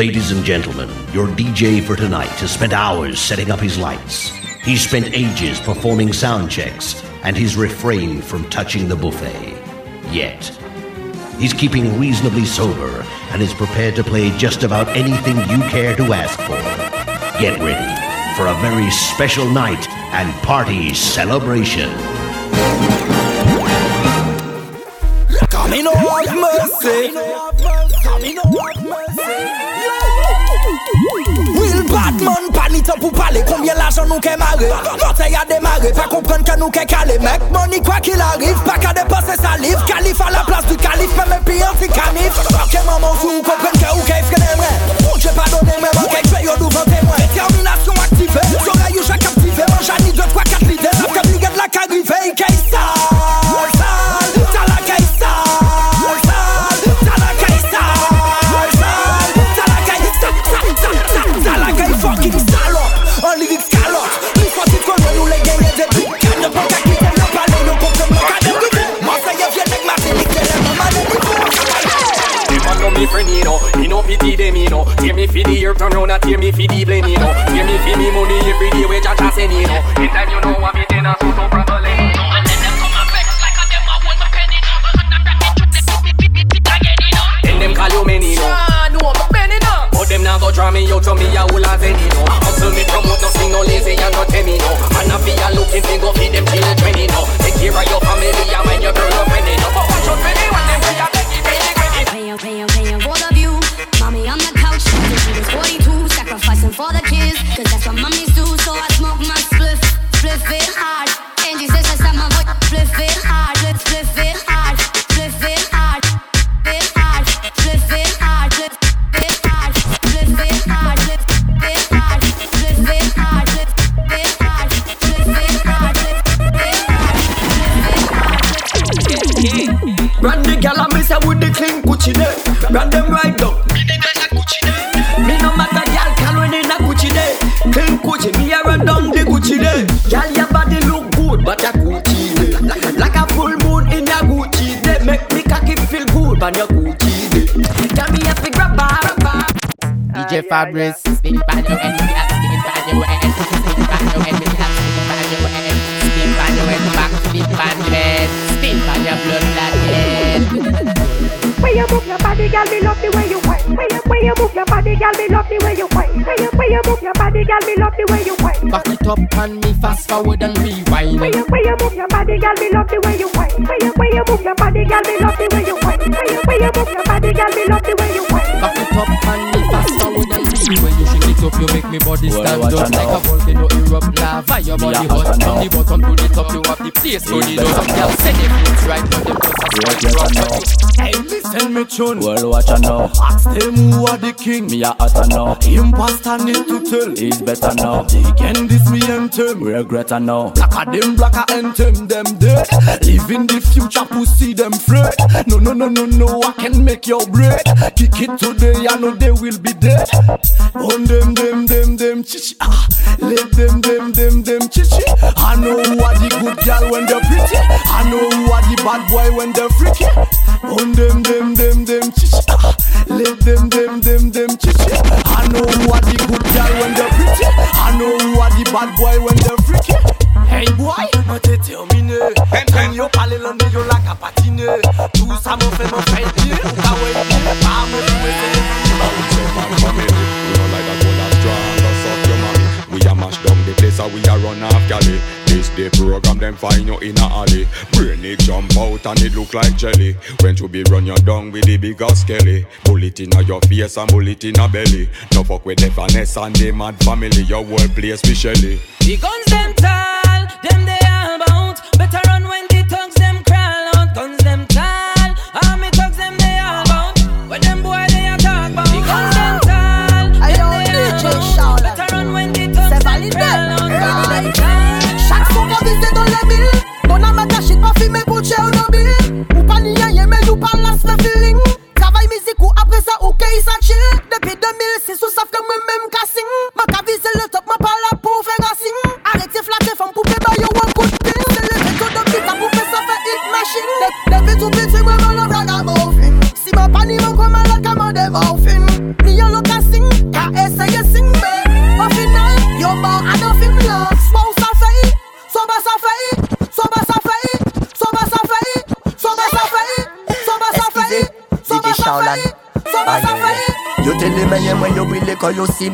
Ladies and gentlemen, your DJ for tonight has spent hours setting up his lights. He's spent ages performing sound checks, and he's refrained from touching the buffet. Yet. He's keeping reasonably sober and is prepared to play just about anything you care to ask for. Get ready for a very special night and party celebration. Camino of mercy. Mercy. Will Batman panitan pou pale Kombyen l'ajan nou ke mare? Note ya demare Pa kompren ke nou ke kale. Mek money kwa ki l'arif Pa ka depase saliv Kalif a la plas du kalif Pe men pi anti-kanif Ke maman sou kompren ke ou ke frene mre Moun che pa donen mre Mwen kek pe yo douvan temwe Determinasyon aktive Sora yo jè kaptive Mwen jani 2, 3, 4 lide Zap ke brigade la karive Ike sa. Me friend, you know. He no pity them, you know. Tear me for the earth, turn round and tear me for the blame, you know. Tear me for me money every day, which I just send, you know. In time, you know, I'm eating a so so problem, you know. them call you many, no. Ah, no, but Benny, no. But them now go draw me out to me a whole lot any, no. Hustle me promote, no sing, no lazy, and no tell me, no. And I feel looking to go feed them children, you know. Take care of your family, and when your girl, your friend, you know. But watch out for me when them free, I beg you, beg you, Cause that's what mommies Fabrice, spin pan your head, spin pan your head, spin pan your head, spin pan your head, spin pan your head, back spin pan your head, spin pan your blood clot head. When you move your body, girl, me love the way you whine. When you when you move your body, girl, me love the way you whine. When you when you move your body, girl, me love the way you whine. Back it up and me fast forward and rewind. When you when you move your body, girl, me love the way you whine. When you when you move your body, girl, me love the way you whine. When you when you move your body, girl, me love the way you whine. Back it up and When you shake it up, you make me body stand watch up like now. a volcano erupt lava. Your body hot from the bottom to the top. You have the place for the dose. Girl, say the fruits right, but them just a Well, sweat better drop. Hey, listen me tune. Well, watch now. Ask them who are the king. Me a hotter now. Imposter need to tell. He's better now. They can this me anthem. Regret now. Black a them, black a anthem, them dead. Live in the future, pussy them afraid. No, no, no, no, no, I can make your bread. Kick it today, I know they will be dead. On dem dem dem dem chichi ah. Let dem dem dem dem chichi I know who are the good gal when they're pretty I know who are the bad boy when they're freaky On dem dem dem dem chichi ah. Let dem dem dem dem chichi I know who are the good gal when they're pretty I know who are the bad boy when they're freaky Hey boy, mwen te termine Mwen yo pale lande yo la ka patine Tout sa mwen fe mwen fe di Ou ka wey di Pa mwen mwen mwen mwen mwen mwen mwen mwen the place we a run off galley. This the program them find you in a alley. Brain it jump out and it look like jelly. When to be run you down with the bigger skelly. Bullet in your face and bullet in a belly. No fuck with the finesse and the mad family. Your whole place shelly. The guns them tall, them they all bout. Better run when the thugs them crawl out. Guns them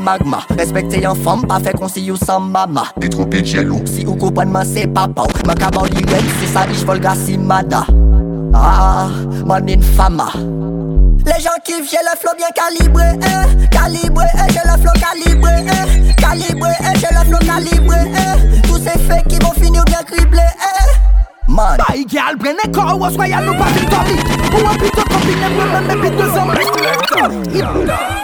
magma. Respekte yon fom, pa fe kon si yon san mama. Ti trope djelou, si ou kompren man se papa. Ou Man kaban li ren, si sa ish volga si mada Ah, man infama. Les gens kiffent, j'ai le flow bien calibré, eh Calibré, eh, j'ai le flow calibré, eh Calibré, eh, j'ai le flow calibré, eh Tous ces faits qui vont finir bien criblés, eh Man. Bay gal, prene kor, ou aswaya nou pa vitoli Ou an pito kopine, ou an mè pito zombi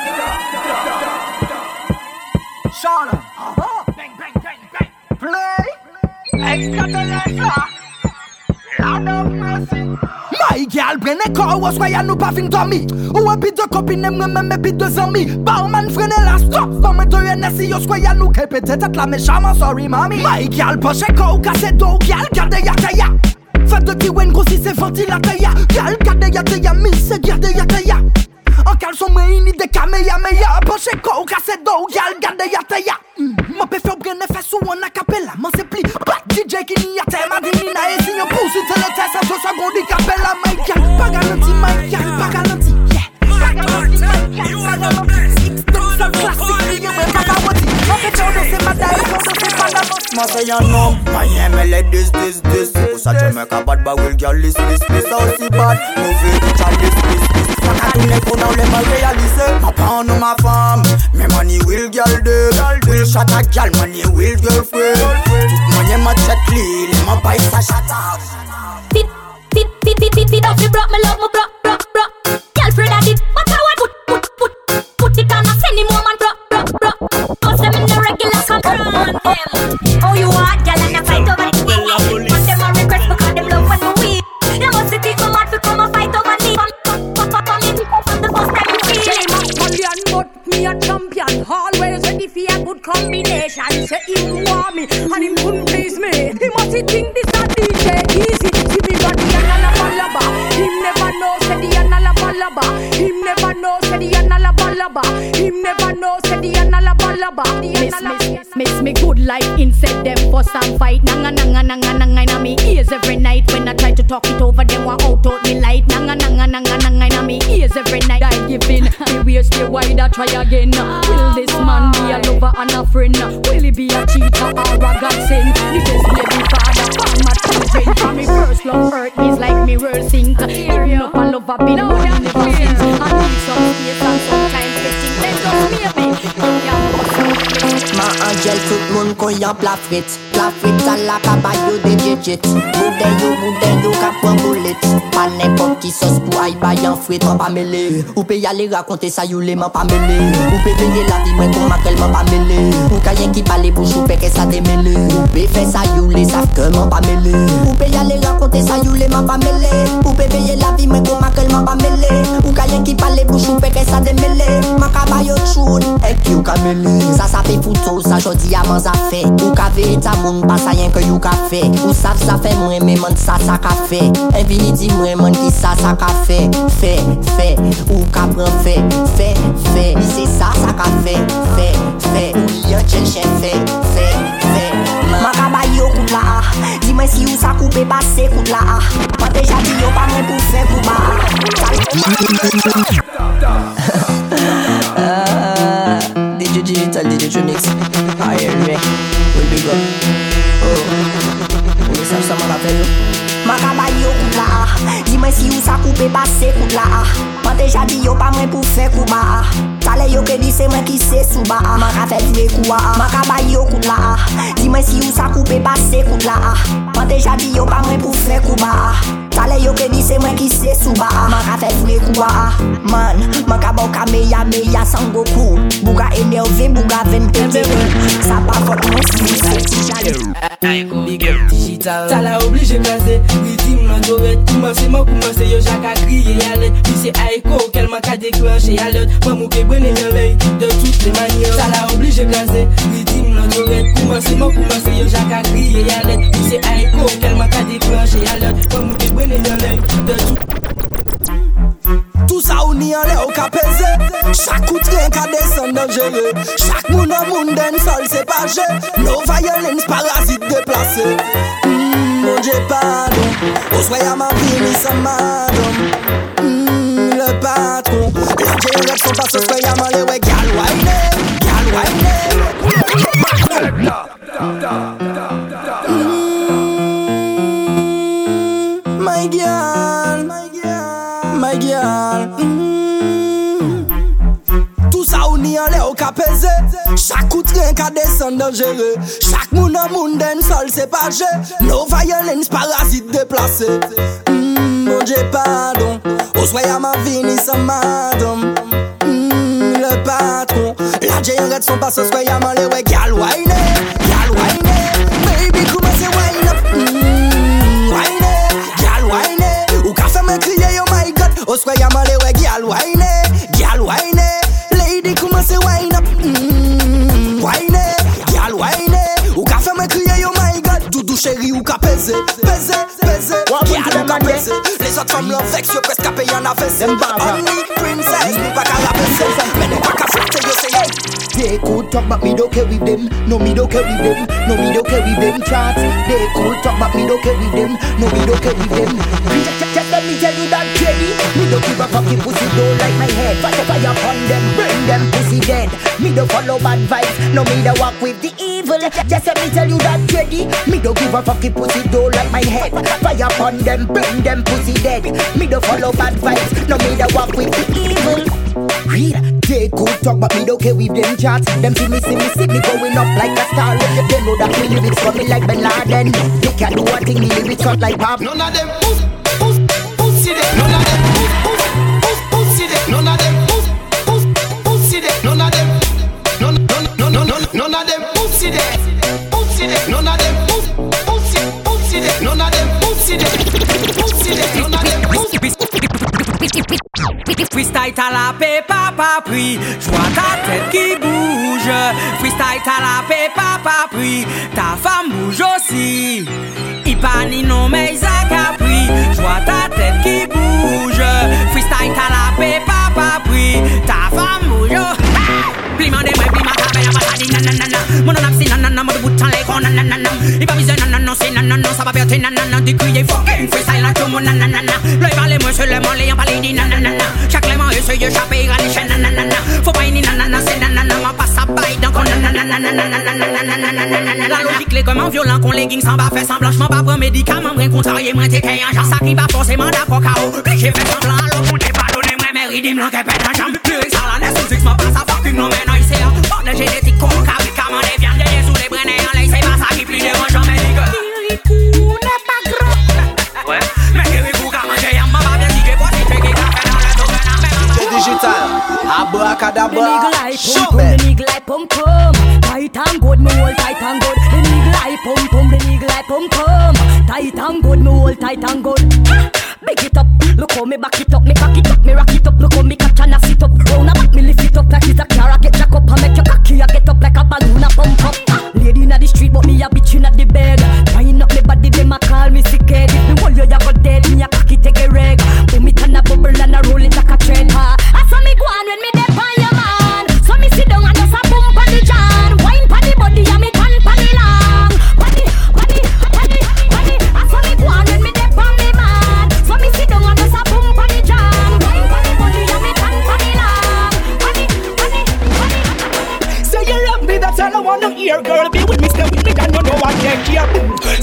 My gal brene kor wos waya nou pa fin dormi. Ou e pi de kopine mre meme pi de zami Barman frene la stop Fome de NSI yo swaya nou kepe tetet la mechaman sorry mami. My gal poche kor kase do gal gade yakaya Fede ki wen grosi se fanti la teya Gal gade yakaya mi se gade yakaya En caleçon mais il de kamehameha Poche ko kasedo gal gade yateya Mope fio brene fesu wana capella Man se pli bat DJ ki ni yate Madini na e sinyo pousi tele tese Fo sa gondi kapela my gal Pa galanti my gal pa galanti Yeah. Pa le classique ni yon me kakawati Mope chow de se madaye Chow de se panamosi Mwen se yon nom My name is like this this Ou sa jeme ka bad ba will gal this this this Sa osi bad. Move it chal ka tourne pour now le mal réalisé Ma pan ou ma femme Mais money will girl de Will shot a girl, money will girlfriend Tout money ma check clean Ma buy sa up. Tit, tit, tit, tit, tit, tit off me bro, me love me bro, bro, bro. Girlfriend I did, but I want put, put, put, put it on. A send him home and bro, bro, bro. Cause them in the regular control on them. Oh, you hot, girl, champion. Always ready for a good combination. Say him want me and him couldn't please me. He must think this a DJ easy. See me got the anala balaba. Him never know say the anala balaba. Him never know say the anala balaba. Him never know say the anala balaba. Miss, miss, miss me good like insect them for some fight. Nanga nanga nanga nanga inna me ears every night. When I try to talk it over, them want out out me light. Nanga nanga nanga nanga inna me ears every night. In. Me waist stay wide, I try again. Will this man be a lover and a friend? Will he be a cheater or a godsend? The best baby father, farmer children. For me first love hurt is like me world sink. Giving up a love I've been holding ever since. I need some space and sometimes getting Angel tout moun kon yon plafrit. Plafrit sa la kaba yo de djejit Moude yo, moude yo ka pran bolet. Pa nepot ki sos pou ay bayan frit Man pa mele, ou pe yale rakonte sa yo le man pa mele. Ou pe veye la vi mwen kon makrel man pa mele. Ou kayen ki pale pou choupe ke sa demele Ou pe fe sa yo le saf ke man pa mele. Ou pe yale rakonte sa yo le man pa mele. Ou pe veye la vi mwen kon makrel man pa mele. Ou kayen ki pale pou choupe ke sa demele Man kaba yo choun, ek yo kamele Sa sa pe foutou sa jodi a man za fe Ou ka ve ta moun pa sa yen ke you ka fe Ou sav sa fe mwen men man sa sa ka fe Infinity mwen man ki sa sa ka fe Fe, fe, ou ka pran fe Fe, fe, se sa sa ka fe Fe, fe, ou yon chen chen fe Fe, fe, man ka bay yo kout la a Di men si ou sa koupe ba se kout la a Man deja di yo pa mwen pou fe kou ba a Did you digital, did you mix? yo Ou ne sep seman la ven yo Maka bay yo kout la. A Di men si ou sa koupe base kout la. A Man deja di yo pa mwen pou fe kou ba. A Tale yo ke di se mwen ki se sou ba. A Maka fe dwe kou a. A Maka bay yo kout la. A Di men si ou sa koupe base kout la. A Man deja di yo pa mwen pou fe kou ba. a Pale yo ke di se mwen ki se suba a Man ka fe vwe kuwa a Man, man ka bau ka meya meya san goku Buga enerve, buga ven pete Sa pa fok mwen si se ti jale. Big up digital Tala oblige kaze. Ritim nan doret Koumanse man koumanse yo jaka kriye yalet Pi se aiko kel man ka deklanche yalet Man mou ke bwene yon ley De tout le manye Tala oblige kaze. Ritim nan doret Koumanse man koumanse yo jaka kriye yalet Pi se aiko kel man ka deklanche yalet Man mou ke bwene Wele yale, de tou Tout sa ou ni yale ou ka peze Chak koutren ka desen denjere Chak moun an moun den sol sepaje No violence parasite deplase Mmm, bonje pardon. Oswe yaman vini sa madon Mmm, le patron. La direksyon pas oswe yaman lewe Gyal waine, gyal waine Gyal waine my girl, my girl, my girl. Mm. Tout sa ou ni an le ou ka dangere Chak moun an moun sol No violence parasite deplase mm, Mon dje pardon. Oswaya ma vini sa madam mm, Le patron. La dje son pas Oswaya man en affaire Only princess Mi pa ka rapese Men nou pa ka flirte yo say hey. They could talk but me don't care with them. No me don't care with them. No me don't care with them chats They could talk but me don't care with them. No me don't care with them. Just, just, just let me tell you that Teddy Me don't give a fuck if pussy don't like my head Fire fire upon them Burn them pussy dead Me don't follow bad vibes No me don't walk with the evil Just let me tell you that Teddy Me don't give a fuck if pussy don't like my head Fire upon them Burn them pussy dead Me don't follow bad vibes No me don't walk with the evil Real, they could talk, but me don't care with them chats. Them see me, see me, see me going up like a star. If they know that me lyrics coming like Ben Laden. They can do one thing, me lyrics cut like pop. None of them puss, puss, pussy them. None of them Freestyle à la pépa papri, je vois ta tête qui bouge. Freestyle à la pépa papri, ta femme bouge aussi. Ipani no mais à capri, je ta tête qui Seulement les empalés dit nanana. Chaque clément essaye d'échapper à l'échelle nanana. Faut pas une nanana, c'est nanana. Ma passe à bail donc on nanana La logique les comment violent qu'on les sans bas fait sans blanchement Pas prendre médicament, rien contrarié, moins t'es qu'un genre. Ça qui pas forcément d'accord KO Puis j'ai fait semblant alors vous t'es pas donné Moi mérite, il me l'enquête pète en jambe. Plus ça la naissance, c'est que je m'en passe à fucking non mais non il sert Bande génétique qu'on Abracadabra. The nigga like pum pum, the nigga like pum pum. Tight and good, me hold tight and good. The nigga like pum pum, the nigga like pum pum. Tight and good, me hold tight and good. Big it up, look how me back it up, me cock it up, me rock it up, look how me catch and I sit up. Round a back, me lift it up like it's a car, I get jack up and make your cocky, I get up like a balloon, I pump up. Lady inna the street, but me a bitch hear, girl. Be with me, stay with me, and you know I take care.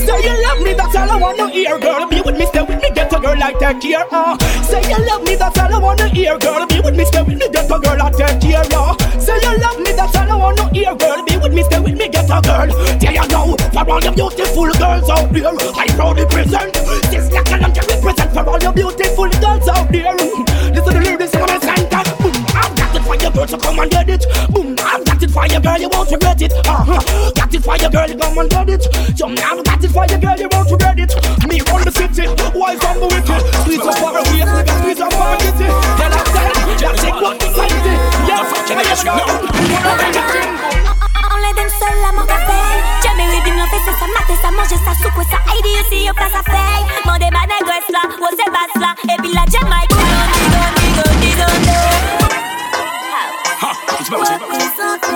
Say you love me, that's all I wanna hear, girl. Be with me, stay with me, get a girl I take care. Uh. Say you love me, that's all I wanna hear, girl. Be with me, stay with me, get a girl I take care. Uh. Say you love me, that's all I wanna hear, girl. Be with me, stay with me, get a girl. There you go, for all the beautiful girls out there, I proudly present. This like a to represent for all the beautiful girls out there. Listen to the lyrics in my center. Boom, I've got it for your girl, so come and get it. Boom, I've got it for your girl, you won't regret it. Uh-huh. Got it for your girl, you come and get it. So I've got it for your girl, you won't regret it. Me run the city, wife from the wicked. Squeeze up far away, nigga, squeeze up far get it. Tell her, tell her, just take what society. Yeah, I just know. On les donne seul à mon café Jamais redeem l'en fait, c'est ça mater, ça manger, ça soupe, ça aide ici, yo place à faire Mandez ma négresse là, ou c'est basse là Et puis la Jamaïque, digo, digo, digo, digo, It's Mosey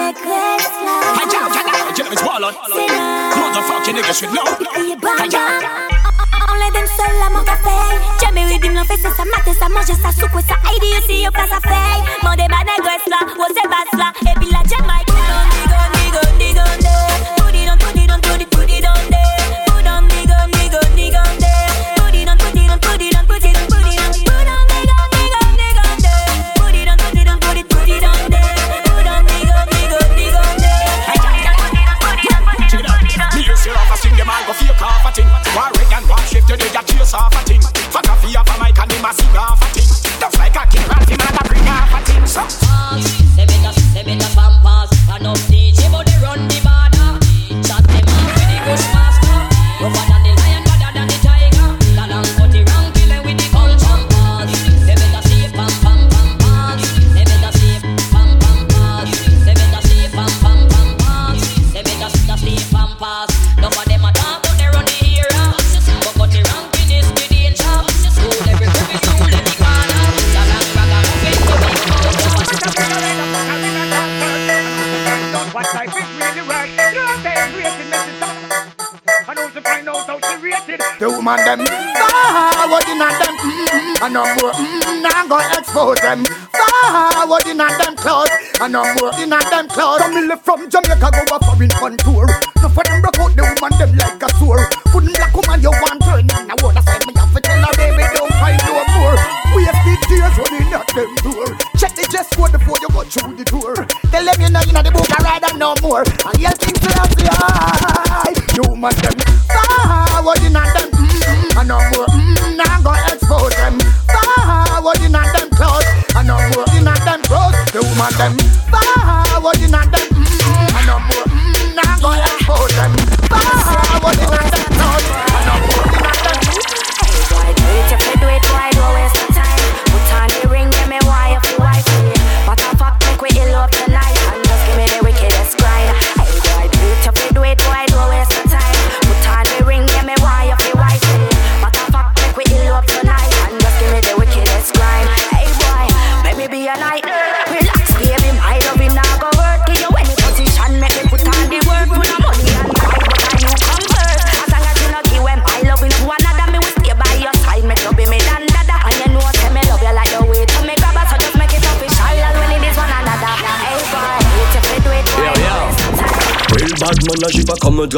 is ballin'. Motherfucking niggas should know. Enlè dem sol la mort a fey Jame we dim lan fese sa mate sa manje sa soukwe sa Aidi yo si yo pa sa fey Mande ba negres la, wo se bas la Epi la jemay Gondi, gondi, gondi, gondi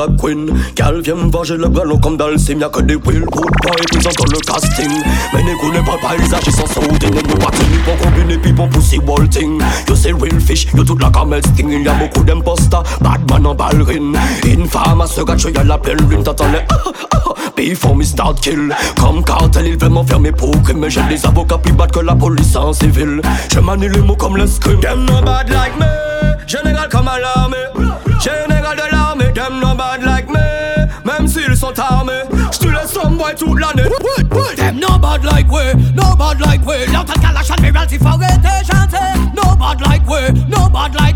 pas drag queen Gal vient me venger le ballon comme dans le sim Y'a que des real good boys présents dans le casting. Mais n'écoutez pas le paysage, ils sont sautés Ne nous pas tenus pour combiner puis pour pousser walting. You say real fish, you toute la camel sting. Il y a beaucoup d'imposters, bad man en ballerine. Infâme à ce gars, y'a la pleine lune. T'entends les ah ah ah Before me start kill. Comme cartel, il veut m'enfermer pour crime. Mais j'ai des avocats plus bad que la police en civil. Je manie les mots comme l'escrime Them no bad like me Général comme à l'armée bad like me Même s'ils sont armés. J'te laisse some boy toute l'année. Them no bad like we, no bad like we. L'autre calache admiralty faut arrêter chanter No bad like we, no bad like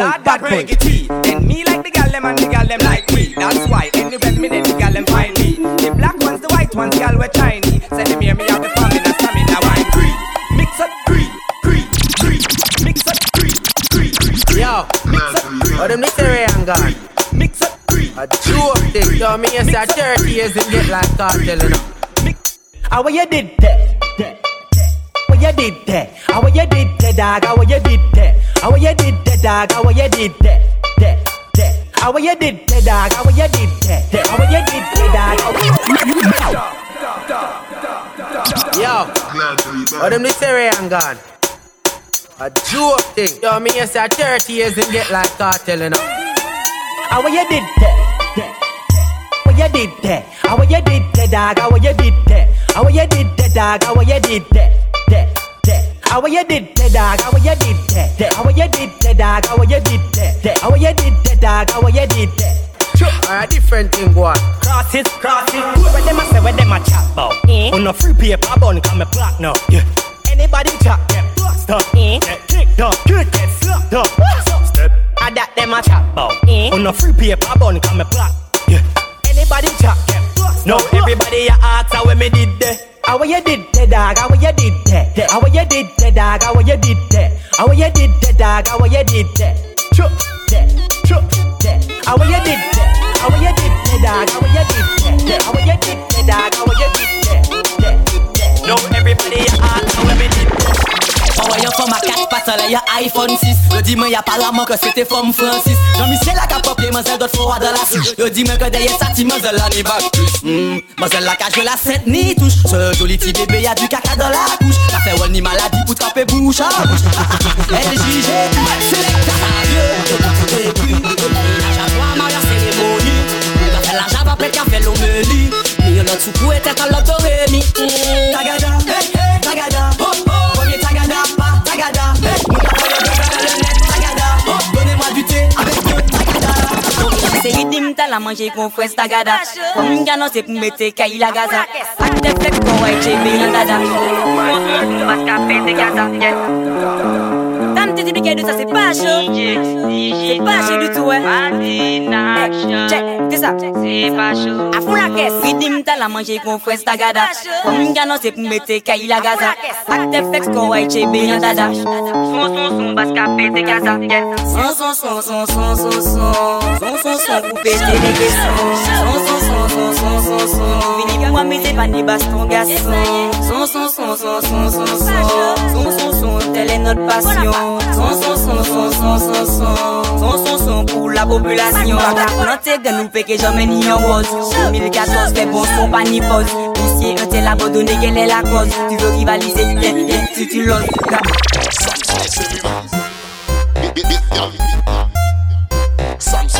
Lord, bad that boy. reggae tea. And me like the girl them and the girl them like me. That's why anywhere me the girl them find me. The black ones, the white ones, girl we Chinese. Say them hear me out the stamina, stamina wine free. Mix up free, free, free. Mix up free, free, free. Yo, mix up free. Oh, them literary and gone. Mix up free. A joke thing. Yo, me you say 30 years and get like cartel, you know. How you did that? What you did that? How you did that, dog? How you did that? How what you did that, dog? How you did that? That, that. How what you did that, dog? How you did that? That. How you did that, dog? Yo, oh, them literary and gone. A joke thing. Yo, me you say 30 years and get like cartel, you know. How you did that? That. What you did that? How what you did that, dog? How you did that? How what you did that, dog? How you did? That, that. How you did that, dog? How you did that? How you did that, dog? How you did that? How you did that, dog? How you did that? Or a different thing, go on. Cross it, cross it. Where them a say, where them a chat about? Eh? On no free paper bun, come me black now. Yeah. Anybody chat, get blocked up. Eh? Get kicked up, kick, get slapped up. Step. I that them a chat about. Eh? On no free paper bun, come me black. Yeah. Anybody chat, get blocked No, everybody a ask how me did that. How you did that, dog? How you did that? How you did that, dog? How you did that? How you did that, dog? How you did that? Chuck that, chuck that. How you did that? How you did that, dog? How you did that? How you did that, dog? How you did that? No, everybody a ask how Envoyant femme à 4 pattes en l'air, iPhone 6. Le dimanche, y'a pas la manque, c'était femme Francis. Jean-Michel a capop, les mazel d'autres fois dans la souche. Le dimanche, que derrière ça, ti mazel la n'y bac plus. Hmm, la cage, la 7 ni touche. Ce joli petit bébé, y'a du caca dans la couche. Ça fait wall ni maladie pour taper bouche à bouche. LJG, c'est les carrières. La java prête qu'à faire l'homélie Mais y'en a sous-coué, tête à l'autoré Tagada, hmm, tagada, oh, la manje kon fwes tagada Kon mwen gano se pou mette kay la gaza. Ak te flek kon wè chebe yon dada. Mas ka gaza ça c'est pas chaud C'est pas chaud du tout ouais Check, c'est ça C'est pas chaud A fou la caisse Ridim ta la manje kon fwes tagada Kon mwen gano se pou mette kay la gaza kon wè chebe yon dada Son son son bas ka pe te gaza Son son son son son son son Son son son pou pete les caissons Son son son son son son son Vini pou moi mais c'est pas ni baston garçon Son son son son son son son Son son son telle est notre passion son son son son son son son Son son son la populasyon Baka plante gen nou peke jamen ni yon woz 2014 fe bon son ni tel abodone gel e la koz Tu veux rivalize, yen yen tu tu los Samson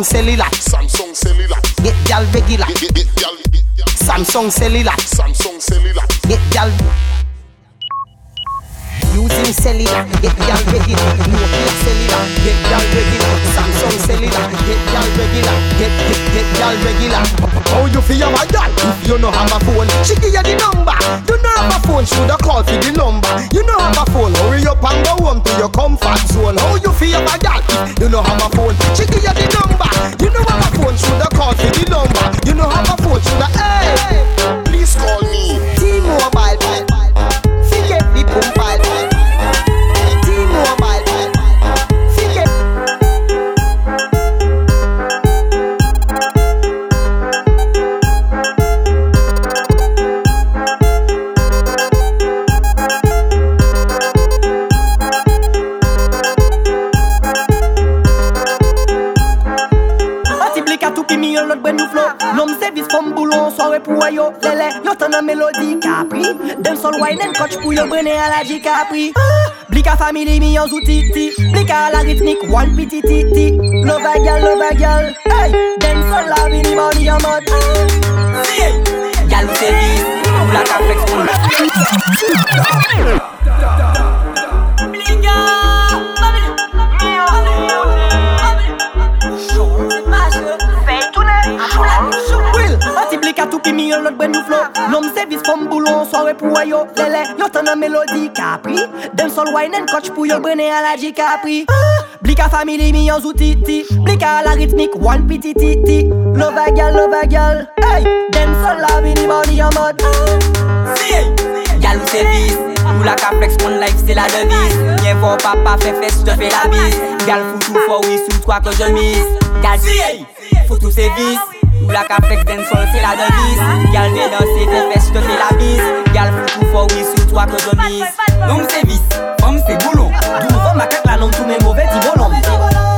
et ses rivales Samson et Get gal vegila Samson celui-là Get gal Using cellular, get gal regular. Nokia cellular, get gal regular. Samsung cellular, get gal regular. Get get get gal regular. How you feel my gal? If you no have a phone, she give you the number. You no have a phone, shoulda call for the number. You no have a phone, hurry up and go home to your comfort zone. How you feel my? If you no have a phone, she give you the number. You no have a phone, shoulda call for the number. You no have a phone, shoulda hey. sol wainen Koch pou yo brene ala di kapri ah! Blika family mi yon zoutiti Blika ala ritnik wan pitititi Love a gal, love a gal hey, Den sol la vini body yon mod Gal ah! ou seri Ou la ka flex pou flow. Nom servis fom boulon soare pou wè yo lele. Yo tan nan melodi kapri Dem sol wine and coach pou yo brene a la di kapri Blika family mi yon zouti ti Blika la ritmik one piti ti ti Love a gal, love a gal hey. Dem sol la vini body yon mod Si, gal ou servis Mou la ka flex mon life se la devis Nye vò papa fe fes te fe la bis Gal foutou fò wissou twa ke je mis Gal si, foutou servis Black a break dance la devise. Gal ve danse te fes la bise. Gal pou pou oui toi ke je Nom se vis, fom se boulon Dou fom a kak la nom tou men mouve ti bolon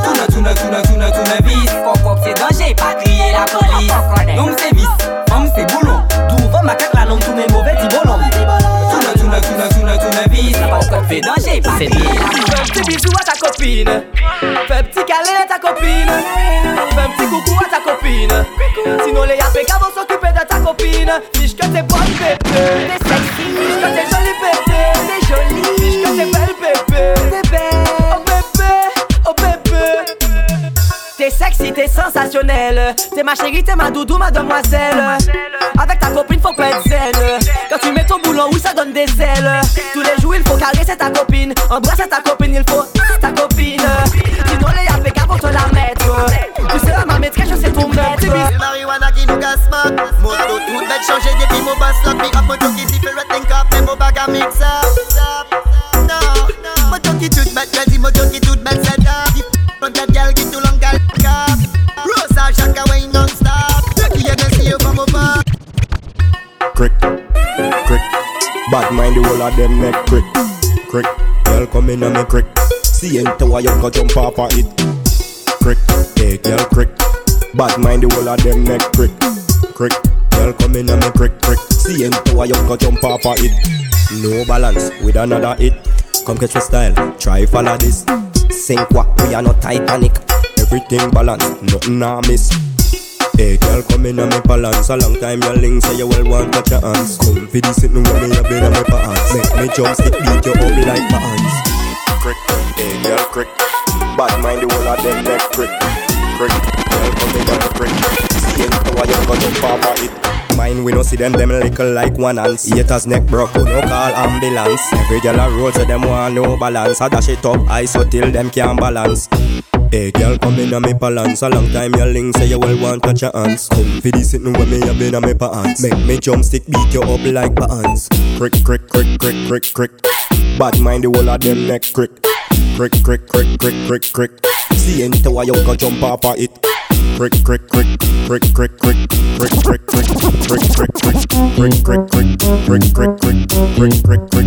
Toune, toune, toune, toune, toune vis Kokok se danje, pa kriye la polis Nom se vis, fom se boulon Dou fom kak la nom tou men mouve ti bolon Toune, toune, toune, toune, toune vis se danje, pa kriye la polis Fè p'ti bisou a ta kopine Fè p'ti ta kopine Coucou à ta copine. Sinon les APK vont s'occuper de ta copine. Fiche que t'es bonne bébé. T'es sexy. Fiche que t'es jolie bébé. T'es jolie. Fiche que t'es belle bébé. T'es belle Oh bébé. Oh bébé. T'es sexy, t'es sensationnelle. T'es ma chérie, t'es ma doudou, ma demoiselle Avec ta copine faut pas être zen. Quand tu mets ton boulon, oui ça donne des ailes. Tous les jours il faut caresser ta copine. Embrasser ta copine, il faut ta copine. Sinon les APK vont te la mettre. Tu seras ma maîtresse, je sais ton maître C'est marijuana qui nous casse pas. Moto tout bête changer depuis mon bass lock Me up moto qui si fait think up Mais mon bag à mix. Up Non. Moto qui tout bête vas-y moto qui tout bête set up Front that gal qui tout long gal cap. Rosa Shaka Wayne non-stop Lucky you can see you from above Crick, crick, Bad mind the whole of them neck crick, crick. Girl come in and me crick. See enter why you go jump off of it. Crick, hey girl crick. Bad mind the whole of them neck crick, crick. Girl come in and me crick, crick. See enter why you go jump off of it. No balance with another hit. Come catch my style, try follow this. Sink what we are not Titanic. Everything balance, nothing I miss. Hey girl, come in and me balance A long time your link say you well want your hands Come for this sitting with me a bit of my pants Make me jump stick beat you up like my hands Crick, hey girl, crick Bad mind the whole of them neck crick Crick, girl come in and me crick See it, why you got off of it. Mine we no see them, them little like one hands Haters neck broke, who no call ambulance. Every girl a road so them want no balance. I dash it up, I so till them can't balance. Hey girl, come in a me balance. A long time your link say you well want touch your hands. Come for this sitting with me a been a me pants. Make me jump stick beat you up like pants. Crick, crick, crick, crick, crick, crick Bad mind the whole of them neck crick Crick, crick, crick, crick, crick, crick See into why you go jump off of it Crick, crick, crick, crick, crick, crick Crick, crick, crick, crick, crick, crick Crick, crick, crick, crick, crick, crick Crick, crick, crick, crick, crick, crick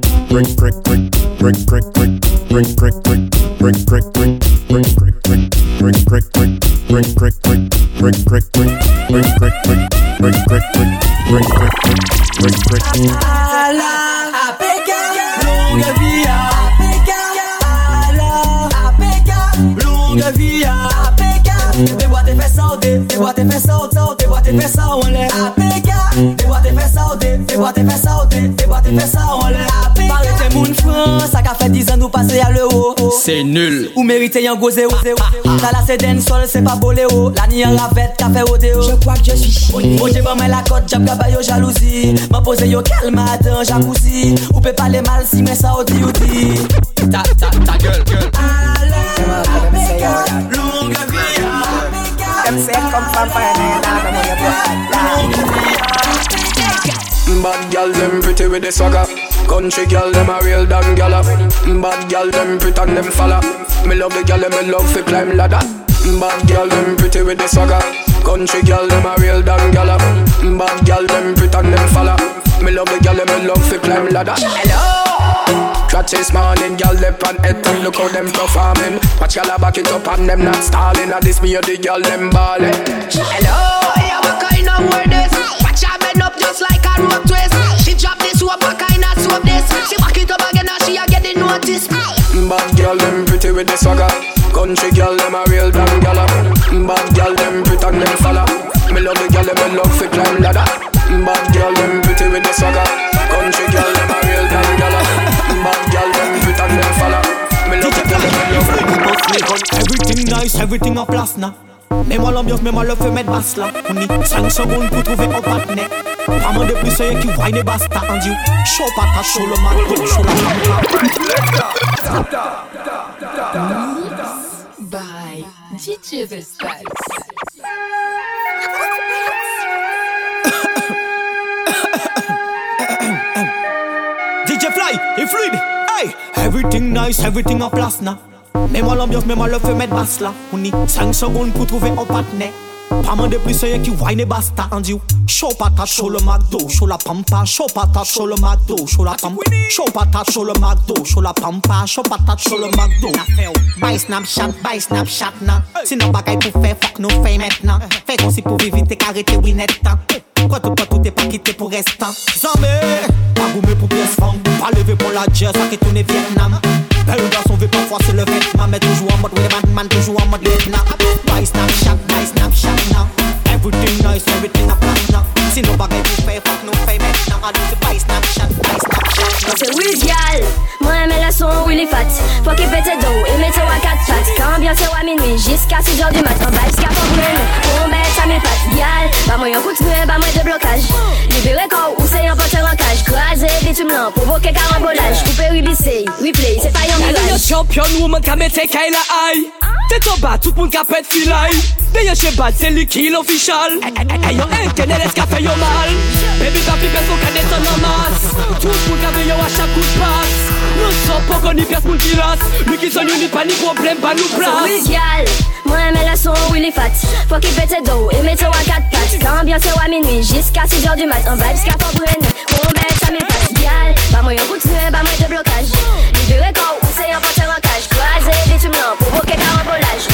Crick, crick, crick, crick, crick, crick Crick, crick, crick, crick, crick, crick Crick, crick, crick, crick, crick, crick Crick, crick, crick, crick, crick, crick Crick, crick, crick, crick, crick Crick, crick, crick, crick, crick, crick, crick Longue vie à APK. Des boîtes et fesses sautées, des boîtes et fesses sautées, des boîtes et fesses en l'air. APK, des boîtes et fesses sautées, des boîtes et fesses sautées, des boîtes et fesses en l'air. Parle moun France, ça qu'a fait 10 ans nous passer à l'euro. C'est nul. Ou méritez un gros zéro T'as la sol c'est pas boléo La ni en ravette qu'a fait odéo Je crois que je suis chier Moi j'ai pas mal la cote j'aime qu'à yo jalousie M'a posé yo calme dans jacuzzi. Ou peut parler mal si mais ça ou dit ou dit. Ta ta ta gueule gueule Them say come from fire Bad gal them pretty with the swagger. Country gal them a real damn gala. Bad gal them pretty and them falla. Me love the gal them me love fi climb ladder Mm, bad gal them pretty with the swagger Country gal them a real damn gala mm, Bad gal them pretty and them falla Me love the gal them me love fi climb ladder Hello Catch this morning, gal lep on head and look how them performing. Watch gal a back it up and them not stalling. And this me or the gal them ballin'. Hello, yeah, what kind of word this? Watch her bend up just like a rope twist. She drop this soap, what kind of soap this? She back it up again and she a get the notice. Bad gal them pretty with the swagger. Country gal them a real damn gala. Bad gal them pretty and them falla. Me love the gal them me love fi climb ladder. Bad gal them pretty with the swagger. Country gal them a real damn gala. Bad gal them pretty and them falla. Me love the gal them love fi Everything nice, everything en place là. Mets-moi l'ambiance, mets-moi le mettre basse là. On y 5 secondes pour trouver un partenaire. Pas moins de c'est qui voit une basta. En dit, chaud patate, chaud le matin, chaud la By DJ The. DJ Fly et Fluide, hey! Everything nice, everything en place là. Mets-moi l'ambiance, mets-moi le feu, mettre basse là. On y 5 secondes pour trouver un partenaire. Pas moins de plus, c'est qui voit une basta. En dit, chaud patate, chaud le McDo, chaud la pampa, chaud patate, chaud le McDo, chaud la pampa, chaud patate, chaud le McDo, chaud la pampa, chaud patate, chaud le McDo. Bye Snapchat, bye Snapchat, nan. Sinon, bagaille pour faire, fuck nous fait maintenant. Fais qu'on si pour vivre, t'es carrété, oui, net. Quoi tout, quoi tout, t'es pas quitté pour restant. Zambé, pas goumé pour pièce femme, pas levé pour la jazz, ça qui tourne Vietnam. Belle garçon veut parfois c'est le vêtement, mais toujours en mode, man, man, toujours en mode Snapchat, Snapchat. Everything nice, everything plan, now. Sinon, bagaille pour faire, fuck nous fait maintenant. C'est Snapchat, Snapchat. C'est moi j'aime le son Fat. Faut qu'il pète dos et mette à quatre pattes. Quand bien c'est à minuit jusqu'à 6 heures du matin Vibe ska pour on bête à mes pattes Gal, bah moi de feu, bah moi de blocage. Libéré corps ou c'est un pote en cage Croisé, bitume lent, provoquer carambolage. Coupé, ribissé, champion woman ka me tek ay la ay Tè to bat, tout moun ka pet filay Deye che bat, se li ki l'official Eyo entene les ka fe yo mal. Baby papi pes kon ka neton an mas Tout moun ka ve yo a chak kout pas Nou son pou koni pes moun ki ras Lui ki son unit pa ni problem ba nou plas Spesial, mwen me la son Willy Fat Fok i pete do, e mete wa kat pat L'ambiance wa minuit, jiska 6 heures du mat An vibes ka fok brene, kon bet sa me pat Gal, ba mwen yon koutine, ba mwen de blokaj Libere kou maintenant pour vos quêtes à rembolage,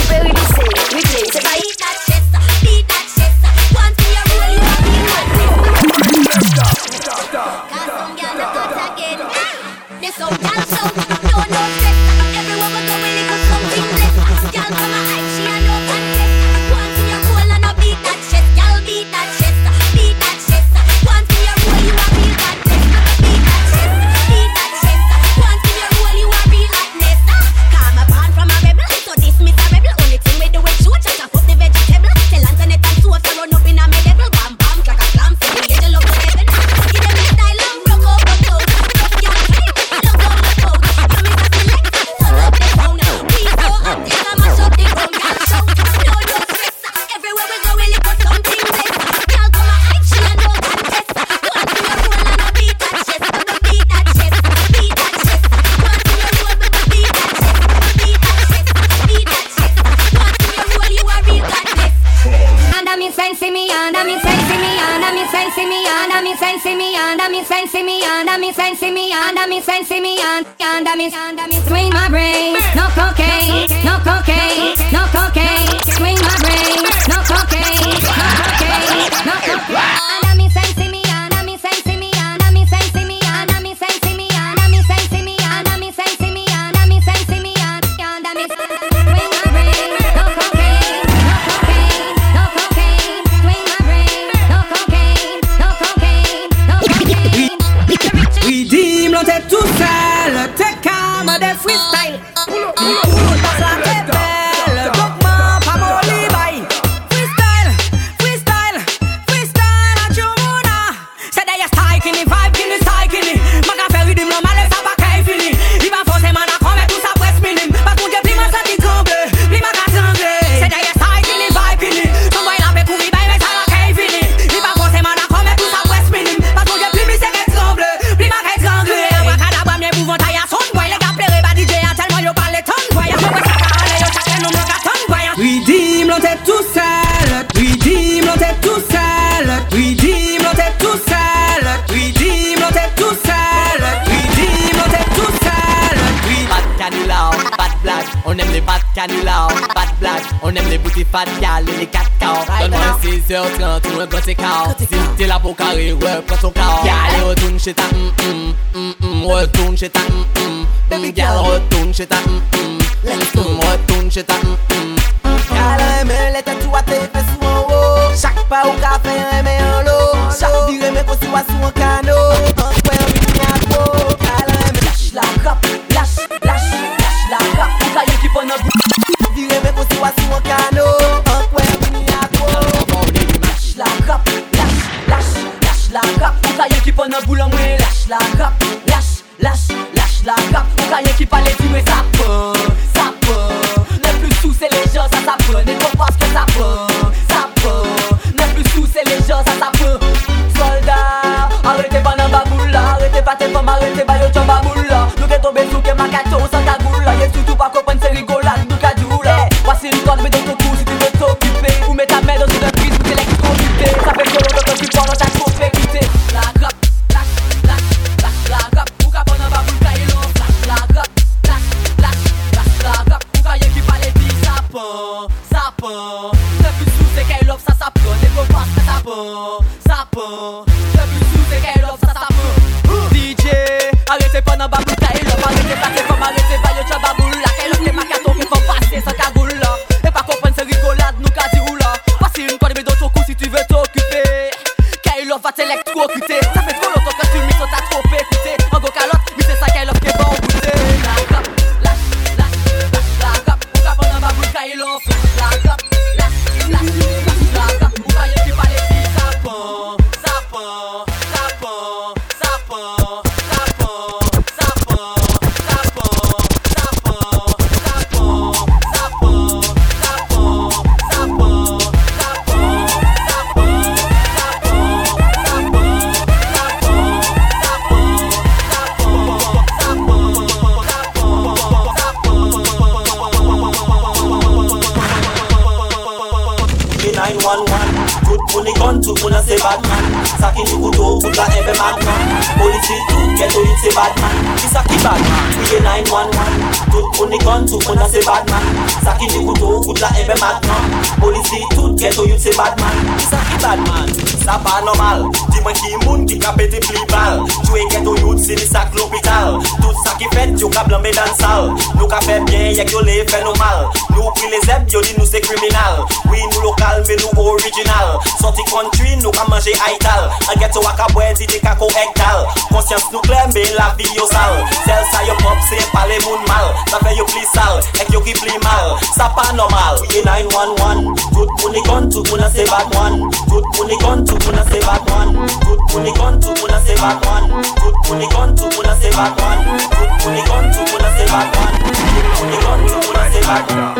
ni gun, tout moun an ki di koutou, kout la ebe matman Polisi tout keto yut se badman Sa ki badman, sa pa normal. Di mwen ki moun ki ka pete pli bal. Jwe keto yut se disak l'opital Tout sa ki fet yo ka blanbe dan sal. Nou ka fe bien yek yo le fenomal Nou pri le zeb yo di nou se kriminal. Oui nou lokal me nou original. Soti kontri nou ka manje aital An keto wakabwe di de kako ektal Konsyans nou kle, me la vi yo sal. Sel sa yo pop se pale moun mal. Sa fe yo pli sal, ek yo ki pli mal. Sa pa normal, we 911 Tout moun ni gun, tout moun an se bad one. Tout moun ni gun, tout moun an se bad one. Tout moun ni gun, tout moun an se bad one. Tout moun ni gun, tout moun an se bad one. Tout moun ni gun, tout moun an se bad one. Tout moun ni gun, tout moun an se bad one.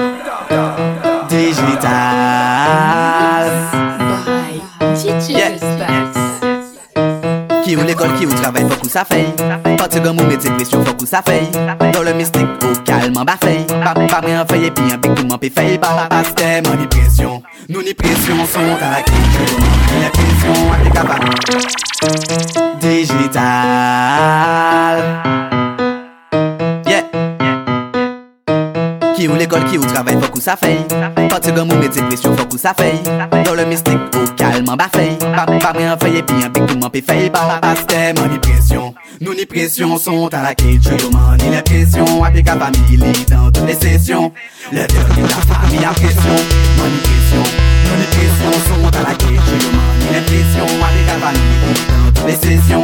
Digital. Yeah. Ki ou l'école, ki ou travail, faut que ça fait Parti dans mon métier, pression, faut que ça fait Dans le mystique, au calme, en bas Pa mwen an faye pi an bik touman pe faye pa Aste man ni presyon, nou ni presyon Son karakter, ni la presyon Ate kapa Digital. Yeah. Ki ou l'ekol, ki ou travay, fok ou sa fey Pati gom ou mette presyon, fok ou sa fey Do le mistik ou kalman ba fey Pa mwen an faye pi an bik touman pe faye pa Aste man ni presyon Nous ni pression, sont à la clé Ni la pression, à tes capables Dans toutes les sessions. Le dernier de la famille à pression. Money pression Nous ni pression, sont à la clé Ni la pression, à tes capables Dans toutes les sessions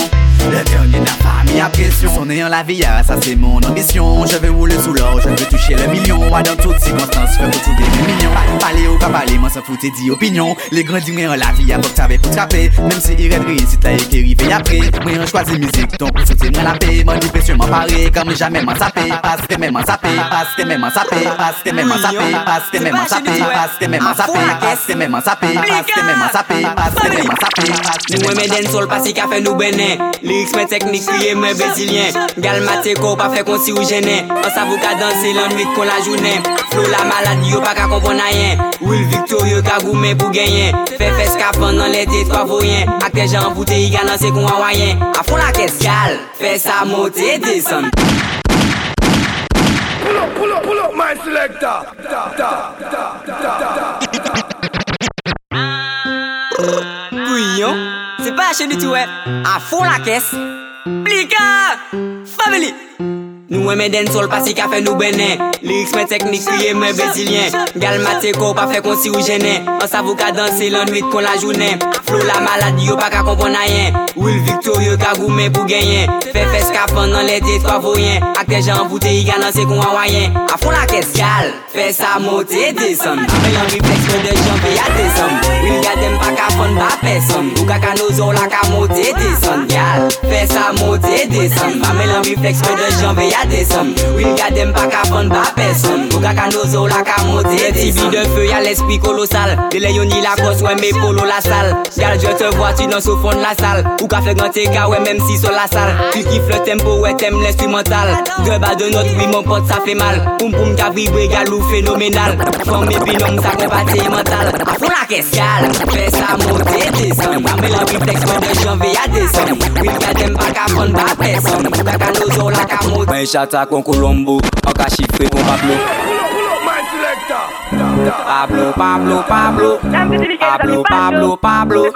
Le dernier de la famille à pression. Sonner en la vie, ah, ça c'est mon ambition. Je veux rouler sous l'or, je veux toucher le million. Moi dans toutes circonstances, je veux trouver mes millions. Parler ou pas parler, moi s'en foutre dit opinion. Les grands dîners en la vie, ah, avant que t'avais pour trapper Même si il rêve si t'as été arrivé après. Moi on choisit musique, donc pour soutenir la paix. Moi dépression m'en parler, comme jamais m'en sapé. Parce que même m'en sapé, parce que même m'en sapé, parce que même m'en sapé, parce que même m'en sapé, parce que même m'en sapé, parce que même m'en sapé, parce que même m'en sapé, parce que même m'en sapé. Nous, mes dents, sol, pas si café, nous, bénin. Lyriks men teknik kriye men bezilyen Gal mate ko pa fe konti ou jenen An savou ka danse lan nwit kon la jounen Flow la maladi yo pa ka kompon ayen Will Victorio ka goumen pou genyen Fe fes ka pan nan lete twa voyen Akte jan voute yi gal danse kon awayen A fon la kes gal. Fe sa monte desan Pull up, pull up, pull up my selector. Da, da, da, da, da, da, da Pouillon C'est pas chez du tout, ouais. À fond la caisse. Blika! Family! Nou eme den sol pasi ka fe nou bene Liriks men teknik kriye men bezilyen Gal mate ko pa fe kon si ou jene An savou ka danse lan nwit kon la jounen Flow la maladi yo pa ka kompon ayen Will Victorio ka goumen pou genyen Fe fes ka fan nan lete to avoyen Akte jan voute yi ganan se kon anwayen A fon la kes gal. Fe sa mote desan Ape yon refleks kon de jan pe ya desan Will gadem pa ka fan ba pesan Ou ka kanozor la ka mote desan Gal. Fe sa mote desan Ape yon refleks kon de jan pe ya desan la deson Wil gade m pa ka fon pa peson Boga ka nozo la ka monte deson Tibi de fe ya l'esprit kolosal Dele yon ni la kos wè me polo la sal. Gal je te vwa tu nan sou fon la sal Ou ka fe gante ka wè mèm si sol la sal Tu kif le tempo wè tem l'instrumental. Dwe ba de not wè mon pot sa fe mal. Poum poum ka vibre gal ou fenomenal Fon me binom sa kompati mental A fon la kes gal Fè sa monte deson Mame la reflex wè de janve ya deson Wil gade m pa ka fon pa peson Boga ka nozo la ka monte Mwen chata kon Colombo An ka chifre kon Pablo. Pablo, Pablo, Pablo. Pablo, Pablo, Pablo.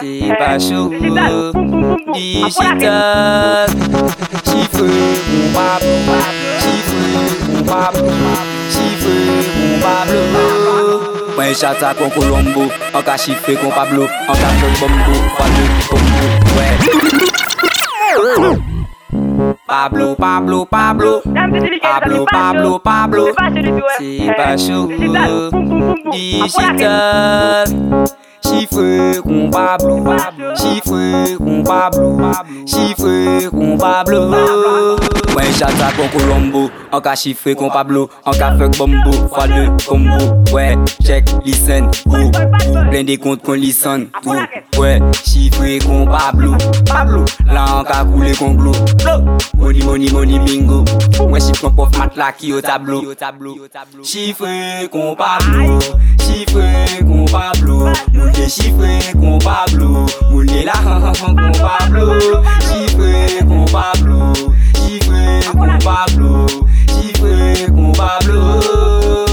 C'est pas chaud. Digital Chiffre mon Pablo Chiffre mon Pablo Chiffre mon Pablo. Mwen chata kon Colombo. An ka chifre kon Pablo. An ka fon bombo Fado bombo Ouais Pablo, Pablo, Pablo. Pablo, Pablo, Pablo. C'est pas chaud. Digital. Chiffre qu'on Pablo. Chiffre qu'on Pablo. Chiffre qu'on Pablo. Mwen chata kon Colombo Anka chifre kon Pablo An ka fek bombo Fwa de kombo Wè, chek, listen Ou, ou, plen de kont kon listen Ou, wè, chifre kon Pablo Pablo La an ka koule kon glo Money, money, money, bingo Mwen chifre kon pof mat la ki yo tablo Chifre kon Pablo Chifre kon Pablo Moun de chifre kon Pablo Moun de la han han han kon Pablo. Chifre kon Pablo Chifre kon Pablo Chifre kon Pablo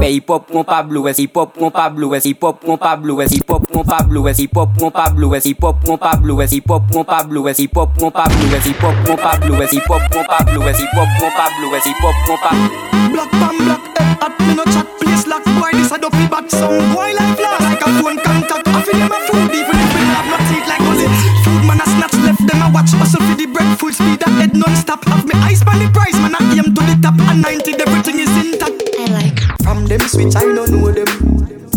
Fè hip hop kon Pablo, wè hip hop kon Pablo, wè hip hop kon Pablo, wè hip hop kon Pablo, wè hip hop kon Pablo, wè hip hop kon Pablo, wè hip hop kon Pablo, wè hip hop kon Pablo, wè hip hop kon Pablo, wè hip hop kon Pablo, wè hip hop kon Pablo, wè hip hop kon Pablo. Black pam black head hot, me no chat place lock boy. This a dopey bad song, boy like glass, like a phone contact. I feel them food, even if we have no teeth like Gully. Food man a snatch left them a watch, hustle full speed that head non-stop. Have me eyes on the prize, man I aim to the top, and 90 everything is intact. I like. From them switch, I don't know them.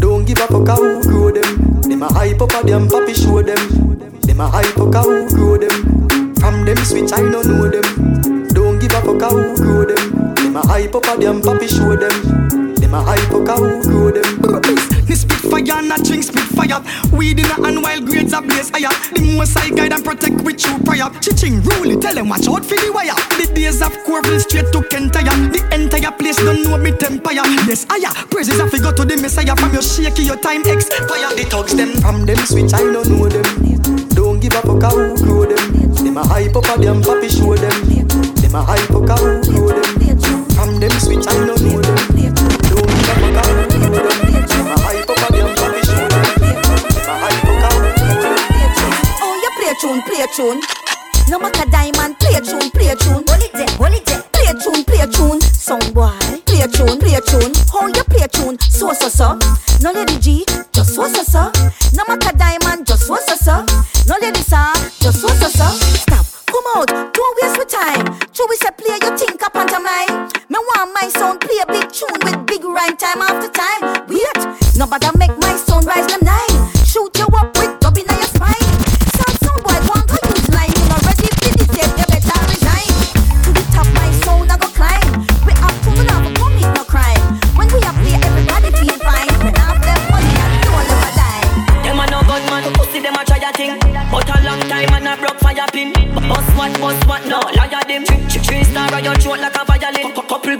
Don't give a fuck how who grow them. Them a hype up a them, papi show them. Them a hype up a who grow them. From them switch, I don't know them. Don't give a fuck how who grow them. Them a hype up a them, papi show them. Them a hype up a who grow them. Fire and I drink spit fire. Weed in a hand while grades are blaze higher. The most I guide and protect with true prayer. Chiching rule, tell them watch out for the wire. The days of Corville straight to Kentire. The entire place don't know me empire. Yes, higher. Praises to go to the Messiah from your shaky, your time expire. The thugs them from them switch, I don't know them. Don't give up a fuck grow them. Them a hype up a them, papi show them. Them a hype up a grow them. From them switch, I don't know them. Tune, play a tune. No matter diamond, play a tune, play a tune. Hold it there, hold it there. Play a tune, play a tune. Song boy, play a tune, play a tune. How you play a tune? So so so. No lady G, just so so so. No matter diamond, just so so so. No lady sir, just so so so. Stop, come out, don't waste my time. True we say play your think up on mine. Me want my sound play a big tune with big rhyme time after time. Wait, nobody make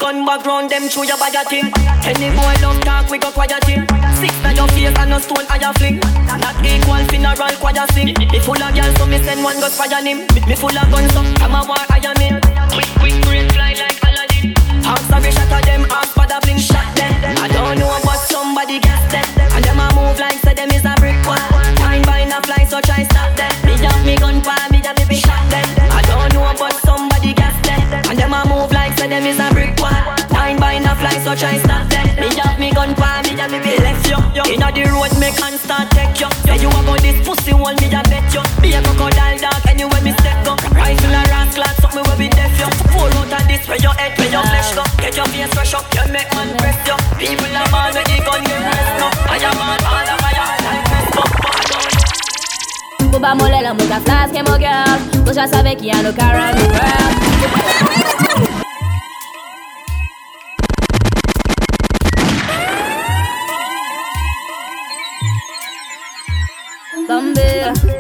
gun background, them through your body thing. Any boy love talk, we go quiet thing Six na your face and no stone I a fling. Not equal funeral choir sing. Me full of girls so me send one gun fire him. Me, full of guns so I'm a war I am in. Quick, quick, brain fly like Aladdin. Half sorry shot of them, half bada bling shot them. I don't know but somebody got them And them a move like a try stop them Me have me gun for me have me be left you Inna the road me can start take you Say you a go this pussy one me a bet you Be a crocodile dog anywhere me step go Rifle a rascal something where we deaf you Pull out of this where your head where your flesh go Get your face fresh up you make man press you People are mad when they gun you rest no I am on all of my eye like mess I don't Pou ba mole la mou ka flaske mo girl Pou ja save ki an nou ka run the Yeah.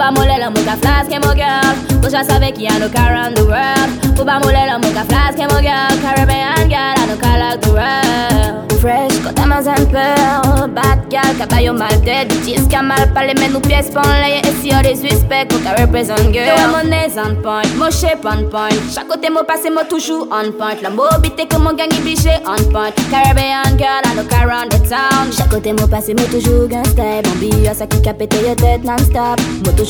ba molela mo ka flask and mo girl. Push us away, I no car around the world. Mo ba molela mo ka flask and girl. Caribbean girl, I no car like the world. Fresh, got diamonds and pearl. Bad girl, caballo mal dead. Bitches can mal parler, mais nous pièces pas enlayées. Et si on les suspect, qu'on can represent girl. Toi, mon aise on point, mon shape on point. Chaque côté, mon passé, mon toujours on point. La mobité, que mon gang obligé on point. Caribbean girl, I no car around the town. Chaque côté, mon passé, mon toujours gangsta. Bon billet, ça qui capette, tête non-stop. Moi, toujours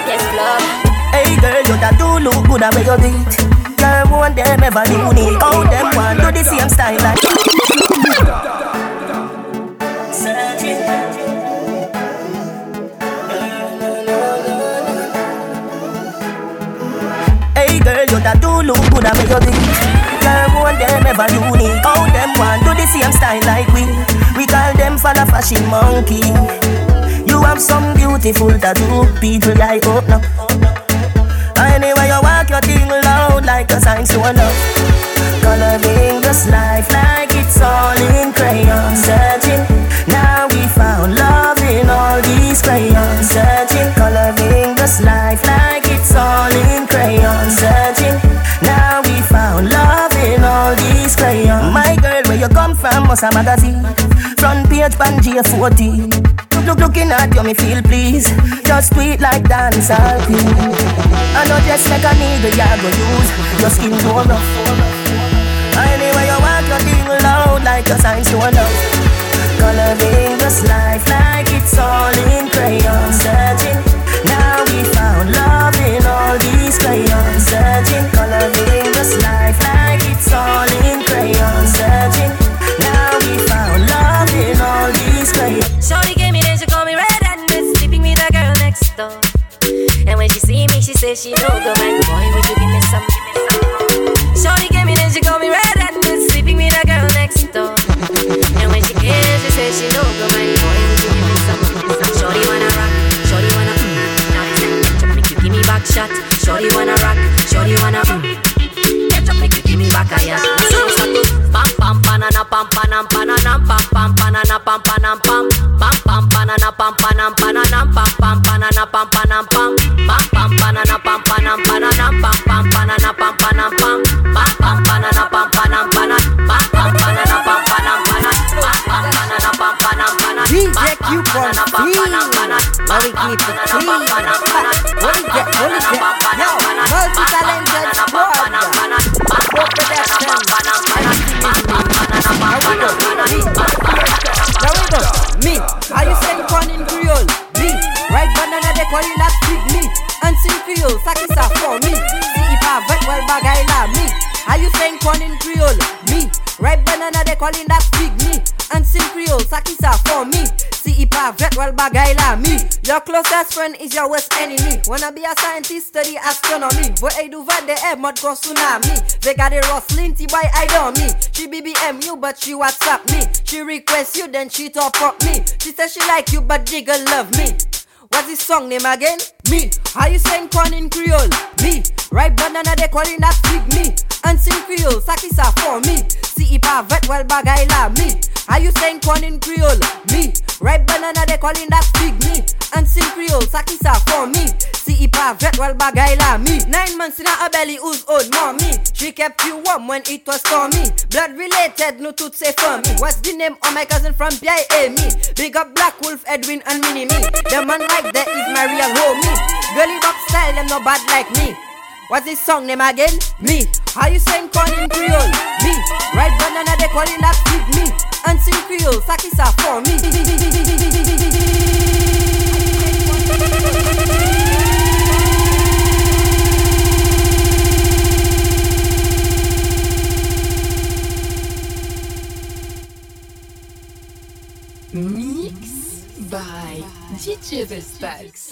good where you beat. Girl, want them ever unique. How them want do the same style like. Hey girl, you that do look good where you beat. Girl, want them ever unique. How them want do the same style like we. We call them follow fashion monkey. You have some beautiful tattoo, people like oh no. Anyway you walk your thing loud like a sign to love. Coloring this life like it's all in crayon. Searching, now we found love in all these crayons. Searching, coloring this life like it's all in crayon. Searching, now we found love in all these crayons. My girl, where you come from? Must a magazine. Front page, Pangea 14. Look, look, looking at you, me feel please. Just tweet like dancehall queen. I know just like a needle, you go use. Your skin go rough. Anyway, you walk your thing loud like a sign to love. Coloring this life like it's all in crayon. Searching, now we found love in all these crayons. Searching, coloring this life like it's all in crayon. Searching, now we found love in all these crayons. Shorty she me, she don't go man, boy, would you give me some? Shorty gave me then she call me red and red, sleeping with the girl next door. And when she cares, she says she don't go man, boy, would you give me some? Shorty wanna rock, shorty wanna mm. Shorty said, catch up, make you give me back shot. Shorty wanna rock, shorty wanna mm. Catch up, make you give me back a yacht. So we start to pam pam panana pam panam pananam pam pam panana pam panam pam pam pam panana pam panam pananam pam pam panana pam panam pam. Pam pam panana pam panam pananam pam pam panana pam panam pam. Pam pam panana pam panam panam pam pam panana pam panam panam pam pam panana pam panam panam DJ Q Confused. Now we keep it clean. What is that? What And sing Creole, sakisa for me. If I vet well bagay la me. Are you saying corn in Creole? Me, right banana they calling that big me. And sing Creole, sakisa for me. If I vet well bagay la me. Your closest friend is your worst enemy. Wanna be a scientist, study astronomy. But I do vad the air mud go tsunami. They got a Roslyn T boy I don't me. She BBM you but she WhatsApp me. She request you then she top up me. She says she like you but jiggle love me. What's this song name again? Me. How you saying corn in Creole? Me. Right banana they calling that big me. And sing Creole, sakisa for me. See if I vet well bagay la me. How you saying corn in Creole? Me. Right banana they calling that big me. And Creole, sakisa for me. See if I vet well bagay la me. Nine months in her belly, who's old mommy? She kept you warm when it was stormy. Blood related, no tooth say for me. What's the name of my cousin from PIA? Me. Big up Black Wolf, Edwin and Mini Me. The man like that is my real homie. Girly box style, them no bad like me. What's this song name again? Me. How you saying corn in Creole? Me. Right banana they calling that big me. And sing Creole, sakisa for me. Mix by DJ Vestaxx.